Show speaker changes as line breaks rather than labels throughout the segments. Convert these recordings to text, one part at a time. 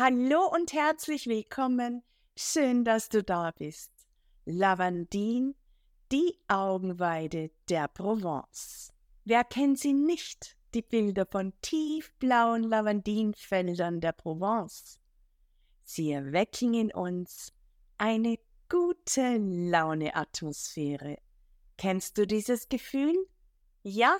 Hallo und herzlich willkommen. Schön, dass du da bist. Lavandin, die Augenweide der Provence. Wer kennt sie nicht? Die Bilder von tiefblauen Lavandinfeldern der Provence. Sie erwecken in uns eine gute Laune-Atmosphäre. Kennst du dieses Gefühl? Ja?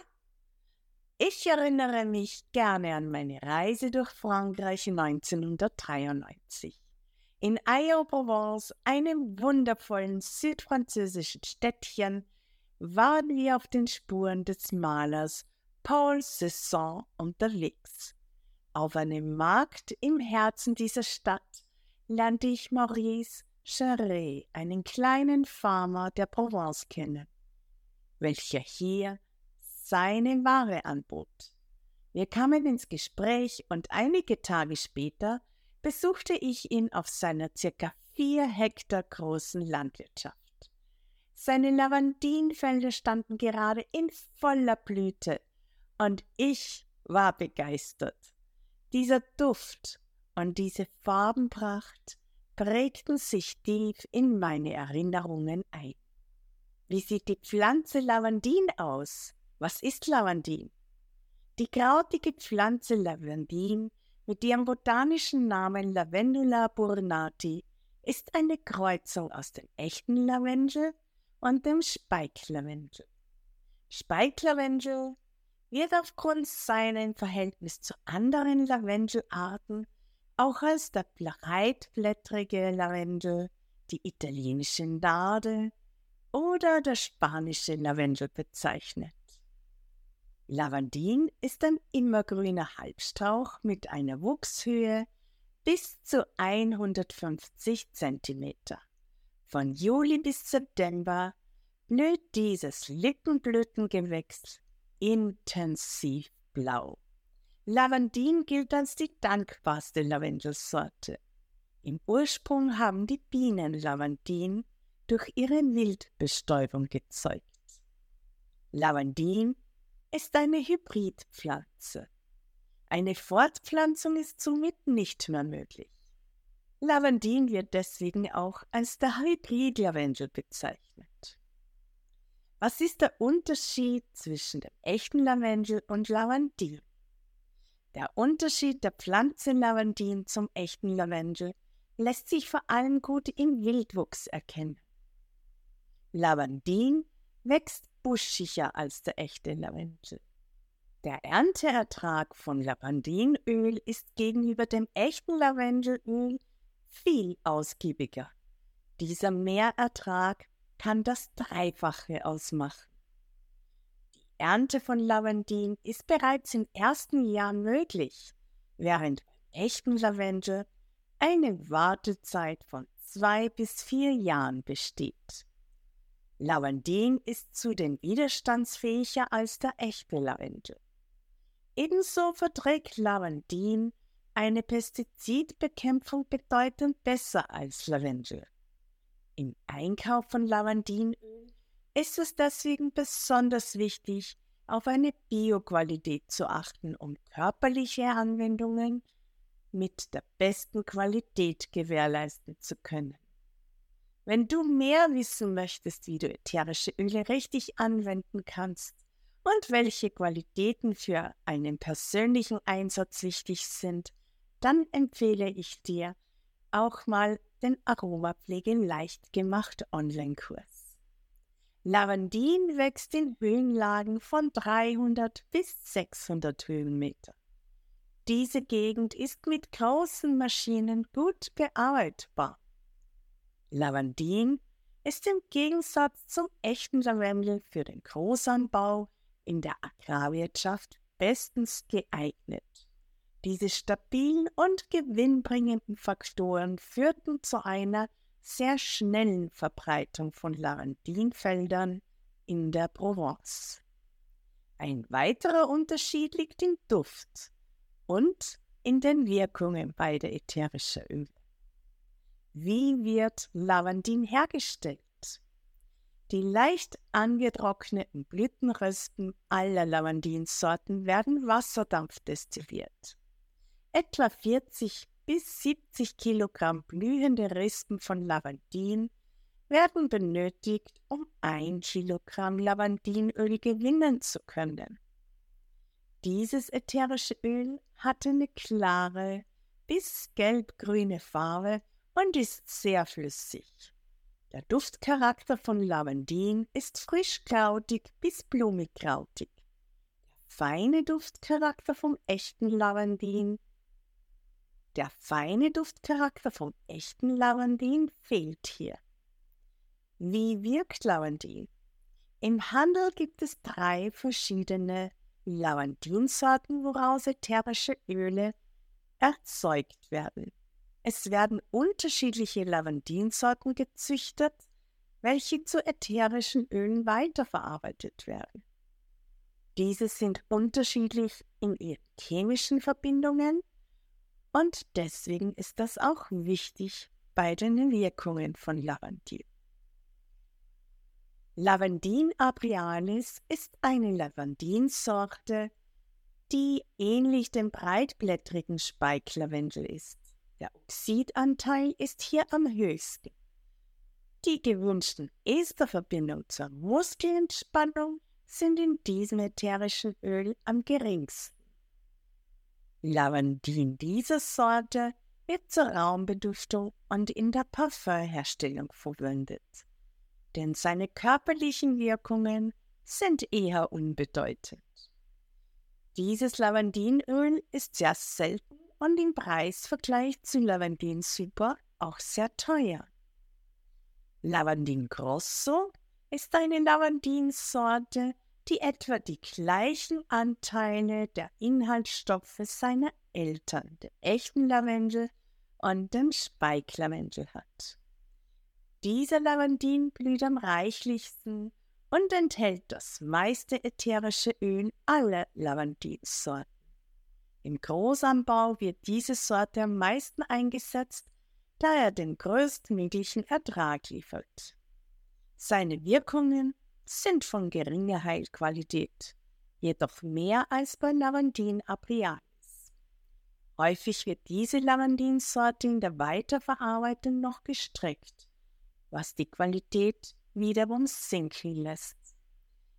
Ich erinnere mich gerne an meine Reise durch Frankreich 1993. In Aix-en-Provence, einem wundervollen südfranzösischen Städtchen, waren wir auf den Spuren des Malers Paul Cézanne unterwegs. Auf einem Markt im Herzen dieser Stadt lernte ich Maurice Charret, einen kleinen Farmer der Provence, kennen, welcher hier seine Ware anbot. Wir kamen ins Gespräch und einige Tage später besuchte ich ihn auf seiner circa vier Hektar großen Landwirtschaft. Seine Lavandinfelder standen gerade in voller Blüte und ich war begeistert. Dieser Duft und diese Farbenpracht prägten sich tief in meine Erinnerungen ein. Wie sieht die Pflanze Lavandin aus? Was ist Lavandin? Die krautige Pflanze Lavandin mit ihrem botanischen Namen Lavendula burnati ist eine Kreuzung aus dem echten Lavendel und dem Speiklavendel. Speiklavendel wird aufgrund seinem Verhältnis zu anderen Lavendelarten auch als der breitblättrige Lavendel, die italienische Narde oder der spanische Lavendel bezeichnet. Lavandin ist ein immergrüner Halbstrauch mit einer Wuchshöhe bis zu 150 cm. Von Juli bis September blüht dieses Lippenblütengewächs intensiv blau. Lavandin gilt als die dankbarste Lavendelsorte. Im Ursprung haben die Bienen Lavandin durch ihre Wildbestäubung gezeugt. Lavandin ist eine Hybridpflanze. Eine Fortpflanzung ist somit nicht mehr möglich. Lavandin wird deswegen auch als der Hybridlavendel bezeichnet. Was ist der Unterschied zwischen dem echten Lavendel und Lavandin? Der Unterschied der Pflanze Lavandin zum echten Lavendel lässt sich vor allem gut im Wildwuchs erkennen. Lavandin wächst buschiger als der echte Lavendel. Der Ernteertrag von Lavandinöl ist gegenüber dem echten Lavendelöl viel ausgiebiger. Dieser Mehrertrag kann das Dreifache ausmachen. Die Ernte von Lavandin ist bereits im ersten Jahr möglich, während beim echten Lavendel eine Wartezeit von zwei bis vier Jahren besteht. Lavandin ist zudem widerstandsfähiger als der echte Lavendel. Ebenso verträgt Lavandin eine Pestizidbekämpfung bedeutend besser als Lavendel. Im Einkauf von Lavandinöl ist es deswegen besonders wichtig, auf eine Bioqualität zu achten, um körperliche Anwendungen mit der besten Qualität gewährleisten zu können. Wenn du mehr wissen möchtest, wie du ätherische Öle richtig anwenden kannst und welche Qualitäten für einen persönlichen Einsatz wichtig sind, dann empfehle ich dir auch mal den Aromapflege leicht gemacht Online-Kurs. Lavandin wächst in Höhenlagen von 300 bis 600 Höhenmeter. Diese Gegend ist mit großen Maschinen gut bearbeitbar. Lavandin ist im Gegensatz zum echten Lavendel für den Großanbau in der Agrarwirtschaft bestens geeignet. Diese stabilen und gewinnbringenden Faktoren führten zu einer sehr schnellen Verbreitung von Lavandinfeldern in der Provence. Ein weiterer Unterschied liegt im Duft und in den Wirkungen beider ätherischer Öle. Wie wird Lavandin hergestellt? Die leicht angetrockneten Blütenrösten aller Lavandinsorten werden wasserdampfdestilliert. Etwa 40 bis 70 Kilogramm blühende Rispen von Lavandin werden benötigt, um ein Kilogramm Lavandinöl gewinnen zu können. Dieses ätherische Öl hat eine klare bis gelbgrüne Farbe und ist sehr flüssig. Der Duftcharakter von Lavandin ist frisch-krautig bis blumig-krautig. Der feine Duftcharakter vom echten Lavandin der feine Duftcharakter vom echten Lavandin fehlt hier. Wie wirkt Lavandin? Im Handel gibt es drei verschiedene Lavandinsorten, woraus ätherische Öle erzeugt werden. Es werden unterschiedliche Lavandinsorten gezüchtet, welche zu ätherischen Ölen weiterverarbeitet werden. Diese sind unterschiedlich in ihren chemischen Verbindungen und deswegen ist das auch wichtig bei den Wirkungen von Lavandin. Lavandin abrialis ist eine Lavandinsorte, die ähnlich dem breitblättrigen Speiklavendel ist. Der Oxidanteil ist hier am höchsten. Die gewünschten Esterverbindungen zur Muskelentspannung sind in diesem ätherischen Öl am geringsten. Lavandin dieser Sorte wird zur Raumbeduftung und in der Parfümherstellung verwendet denn seine körperlichen Wirkungen sind eher unbedeutend. Dieses Lavandinöl ist sehr selten und im Preisvergleich zu Lavandin Super auch sehr teuer. Lavandin Grosso ist eine Lavandinsorte, die etwa die gleichen Anteile der Inhaltsstoffe seiner Eltern, dem echten Lavendel und dem Speiklavendel hat. Dieser Lavandin blüht am reichlichsten und enthält das meiste ätherische Öl aller Lavandinsorten. Im Großanbau wird diese Sorte am meisten eingesetzt, da er den größtmöglichen Ertrag liefert. Seine Wirkungen sind von geringer Heilqualität, jedoch mehr als bei Lavandin aprialis. Häufig wird diese Lavandinsorte in der Weiterverarbeitung noch gestreckt was die Qualität wiederum sinken lässt.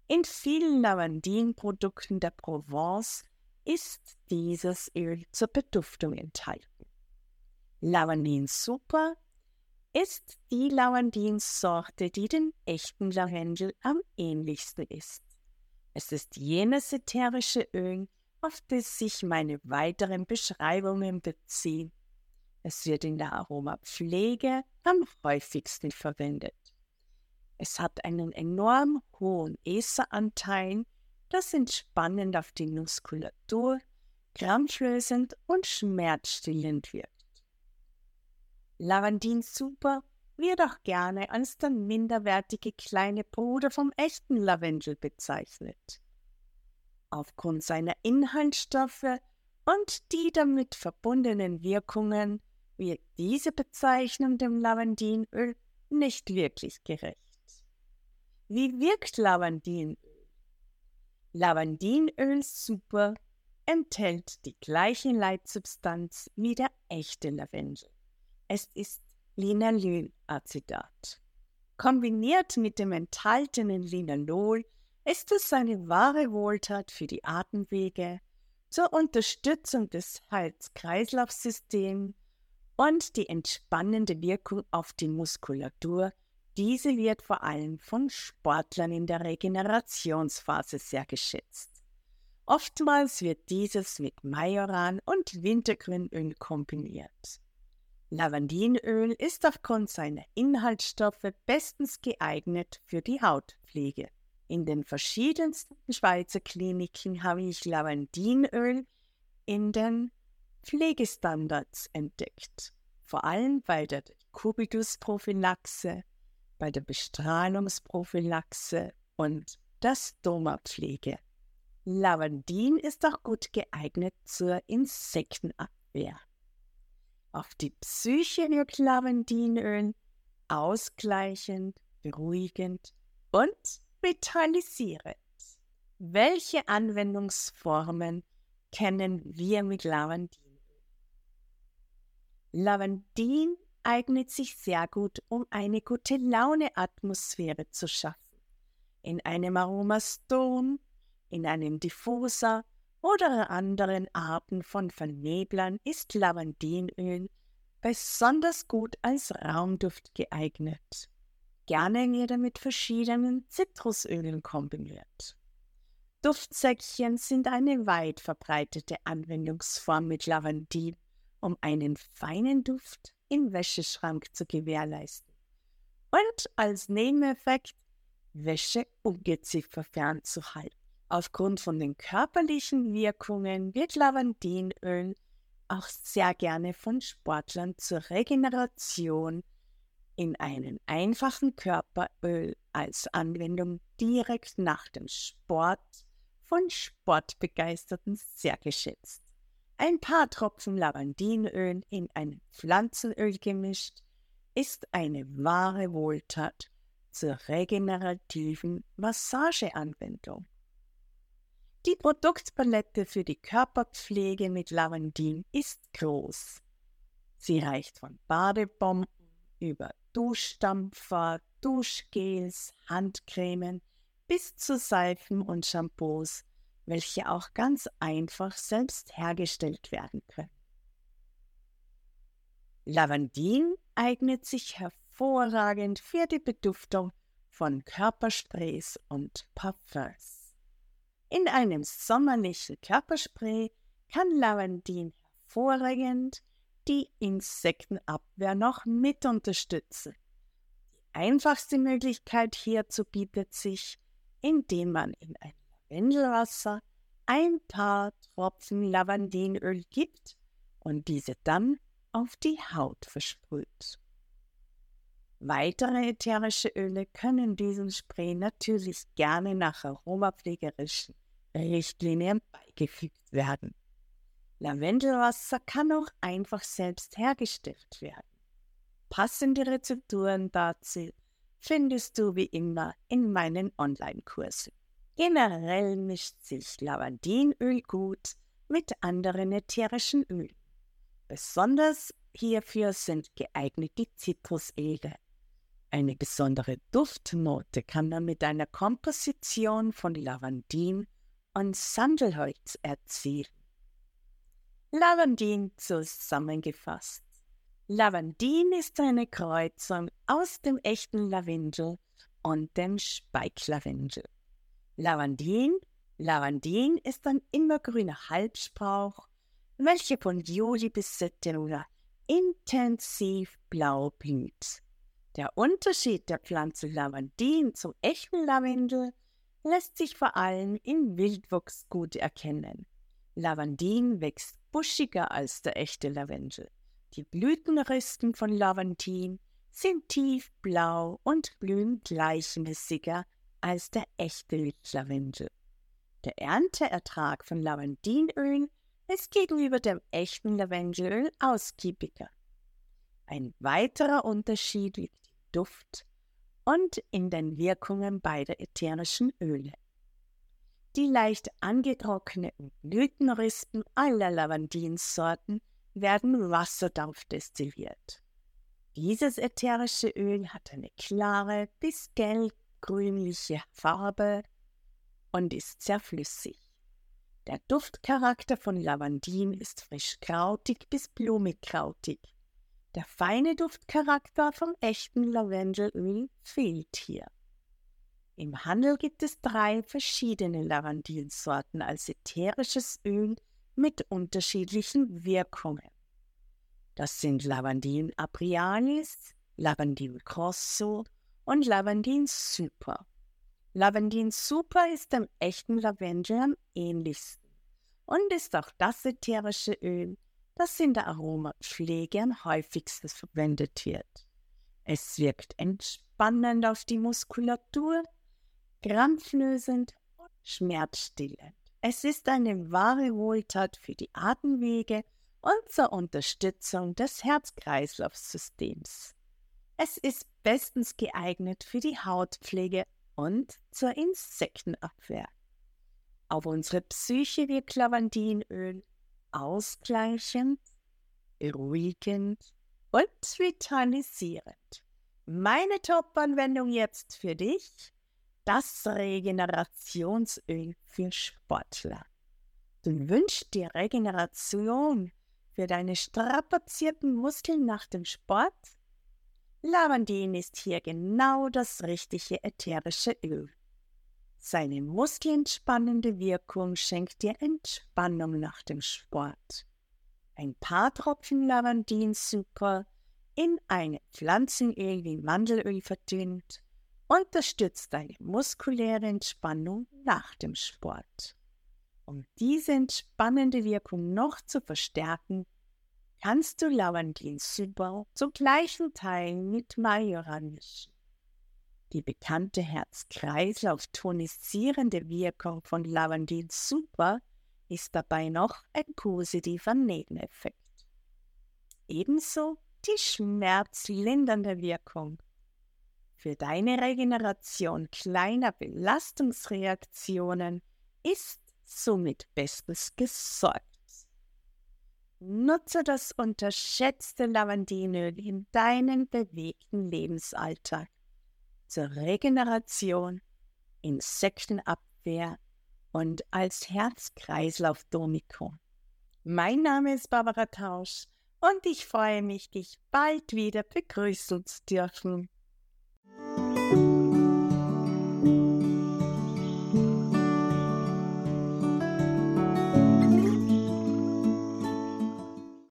In vielen Lavandinprodukten der Provence ist dieses Öl zur Beduftung enthalten. Lavandin Super ist die Lavandinsorte, die den echten Lavendel am ähnlichsten ist. Es ist jenes ätherische Öl, auf das sich meine weiteren Beschreibungen beziehen es wird in der Aromapflege am häufigsten verwendet. Es hat einen enorm hohen Eseranteil, das entspannend auf die Muskulatur, krampflösend und schmerzstillend wirkt. Lavandin Super wird auch gerne als der minderwertige kleine Bruder vom echten Lavendel bezeichnet. Aufgrund seiner Inhaltsstoffe und die damit verbundenen Wirkungen wird diese Bezeichnung dem Lavandinöl nicht wirklich gerecht. Wie wirkt Lavandinöl? Lavandinöl Super enthält die gleiche Leitsubstanz wie der echte Lavendel. Es ist Linaloelacetat. Kombiniert mit dem enthaltenen Linalol ist es eine wahre Wohltat für die Atemwege, zur Unterstützung des Herz-Kreislauf-Systems und die entspannende Wirkung auf die Muskulatur. Diese wird vor allem von Sportlern in der Regenerationsphase sehr geschätzt. Oftmals wird dieses mit Majoran und Wintergrünöl kombiniert. Lavandinöl ist aufgrund seiner Inhaltsstoffe bestens geeignet für die Hautpflege. In den verschiedensten Schweizer Kliniken habe ich Lavandinöl in den Pflegestandards entdeckt, vor allem bei der Kubitus-Prophylaxe, bei der Bestrahlungsprophylaxe und der Stoma-Pflege. Lavandin ist auch gut geeignet zur Insektenabwehr. Auf die Psyche wirkt Lavandinöl ausgleichend, beruhigend und vitalisierend. Welche Anwendungsformen kennen wir mit Lavandin? Lavandin eignet sich sehr gut, um eine gute Laune-Atmosphäre zu schaffen. In einem Aromaston, in einem Diffuser oder anderen Arten von Verneblern ist Lavandinöl besonders gut als Raumduft geeignet. Gerne wird er mit verschiedenen Zitrusölen kombiniert. Duftsäckchen sind eine weit verbreitete Anwendungsform mit Lavandin, um einen feinen Duft im Wäscheschrank zu gewährleisten. Und als Nebeneffekt Wäscheungeziffer fernzuhalten. Aufgrund von den körperlichen Wirkungen wird Lavandinöl auch sehr gerne von Sportlern zur Regeneration in einen einfachen Körperöl als Anwendung direkt nach dem Sport von Sportbegeisterten sehr geschätzt. Ein paar Tropfen Lavandinöl in ein Pflanzenöl gemischt ist eine wahre Wohltat zur regenerativen Massageanwendung. Die Produktpalette für die Körperpflege mit Lavandin ist groß. Sie reicht von Badebomben über Duschdampfer, Duschgels, Handcremen bis zu Seifen und Shampoos, welche auch ganz einfach selbst hergestellt werden können. Lavandin eignet sich hervorragend für die Beduftung von Körpersprays und Parfums. In einem sommerlichen Körperspray kann Lavandin hervorragend die Insektenabwehr noch mit unterstützen. Die einfachste Möglichkeit hierzu bietet sich, indem man in ein Lavendelwasser ein paar Tropfen Lavandinöl gibt und diese dann auf die Haut versprüht. Weitere ätherische Öle können diesem Spray natürlich gerne nach aromapflegerischen Richtlinien beigefügt werden. Lavendelwasser kann auch einfach selbst hergestellt werden. Passende Rezepturen dazu findest du wie immer in meinen Online-Kursen. Generell mischt sich Lavandinöl gut mit anderen ätherischen Ölen. Besonders hierfür sind geeignet die Zitrusöle. Eine besondere Duftnote kann man mit einer Komposition von Lavandin und Sandelholz erzielen. Lavandin zusammengefasst. Lavandin ist eine Kreuzung aus dem echten Lavendel und dem Speiklavendel. Lavandin, Lavandin ist ein immergrüner Halbsprauch, welcher von Juli bis September intensiv blau blüht. Der Unterschied der Pflanze Lavandin zum echten Lavendel lässt sich vor allem im Wildwuchs gut erkennen. Lavandin wächst buschiger als der echte Lavendel. Die Blütenristen von Lavandin sind tiefblau und blühen gleichmäßiger als der echte Lavendel. Der Ernteertrag von Lavandinöl ist gegenüber dem echten Lavendelöl ausgiebiger. Ein weiterer Unterschied liegt im Duft und in den Wirkungen beider ätherischen Öle. Die leicht angetrockneten Blütenrispen aller Lavandinsorten werden Wasserdampf destilliert. Dieses ätherische Öl hat eine klare bis gelb-grünliche Farbe und ist sehr flüssig. Der Duftcharakter von Lavandin ist frisch krautig bis blumig krautig. Der feine Duftcharakter vom echten Lavendelöl fehlt hier. Im Handel gibt es drei verschiedene Lavandinsorten als ätherisches Öl mit unterschiedlichen Wirkungen. Das sind Lavandin aprialis, Lavandin grosso und Lavandin super. Lavandin super ist dem echten Lavendel am ähnlichsten und ist auch das ätherische Öl, das in der Aromapflege am häufigsten verwendet wird. Es wirkt entspannend auf die Muskulatur, krampflösend und schmerzstillend. Es ist eine wahre Wohltat für die Atemwege und zur Unterstützung des Herz-Kreislauf-Systems. Es ist bestens geeignet für die Hautpflege und zur Insektenabwehr. Auf unsere Psyche wirkt Lavandinöl ausgleichend beruhigend und vitalisierend. Meine Top-Anwendung jetzt für dich, das Regenerationsöl für Sportler. Du wünschst dir Regeneration für deine strapazierten Muskeln nach dem Sport? Lavandin ist hier genau das richtige ätherische Öl. Seine muskelentspannende Wirkung schenkt dir Entspannung nach dem Sport. Ein paar Tropfen Lavandinzucker in eine Pflanzenöl wie Mandelöl verdünnt unterstützt deine muskuläre Entspannung nach dem Sport. Um diese entspannende Wirkung noch zu verstärken, kannst du Lavandin super zu gleichen Teilen mit Majoran mischen. Die bekannte Herz-Kreislauf-tonisierende Wirkung von Lavandin super ist dabei noch ein positiver Nebeneffekt. Ebenso die schmerzlindernde Wirkung. Für deine Regeneration kleiner Belastungsreaktionen ist somit bestens gesorgt. Nutze das unterschätzte Lavandinöl in deinem bewegten Lebensalltag zur Regeneration, Insektenabwehr und als Herz-Kreislauf-Domiko. Mein Name ist Barbara Tausch und ich freue mich, dich bald wieder begrüßen zu dürfen.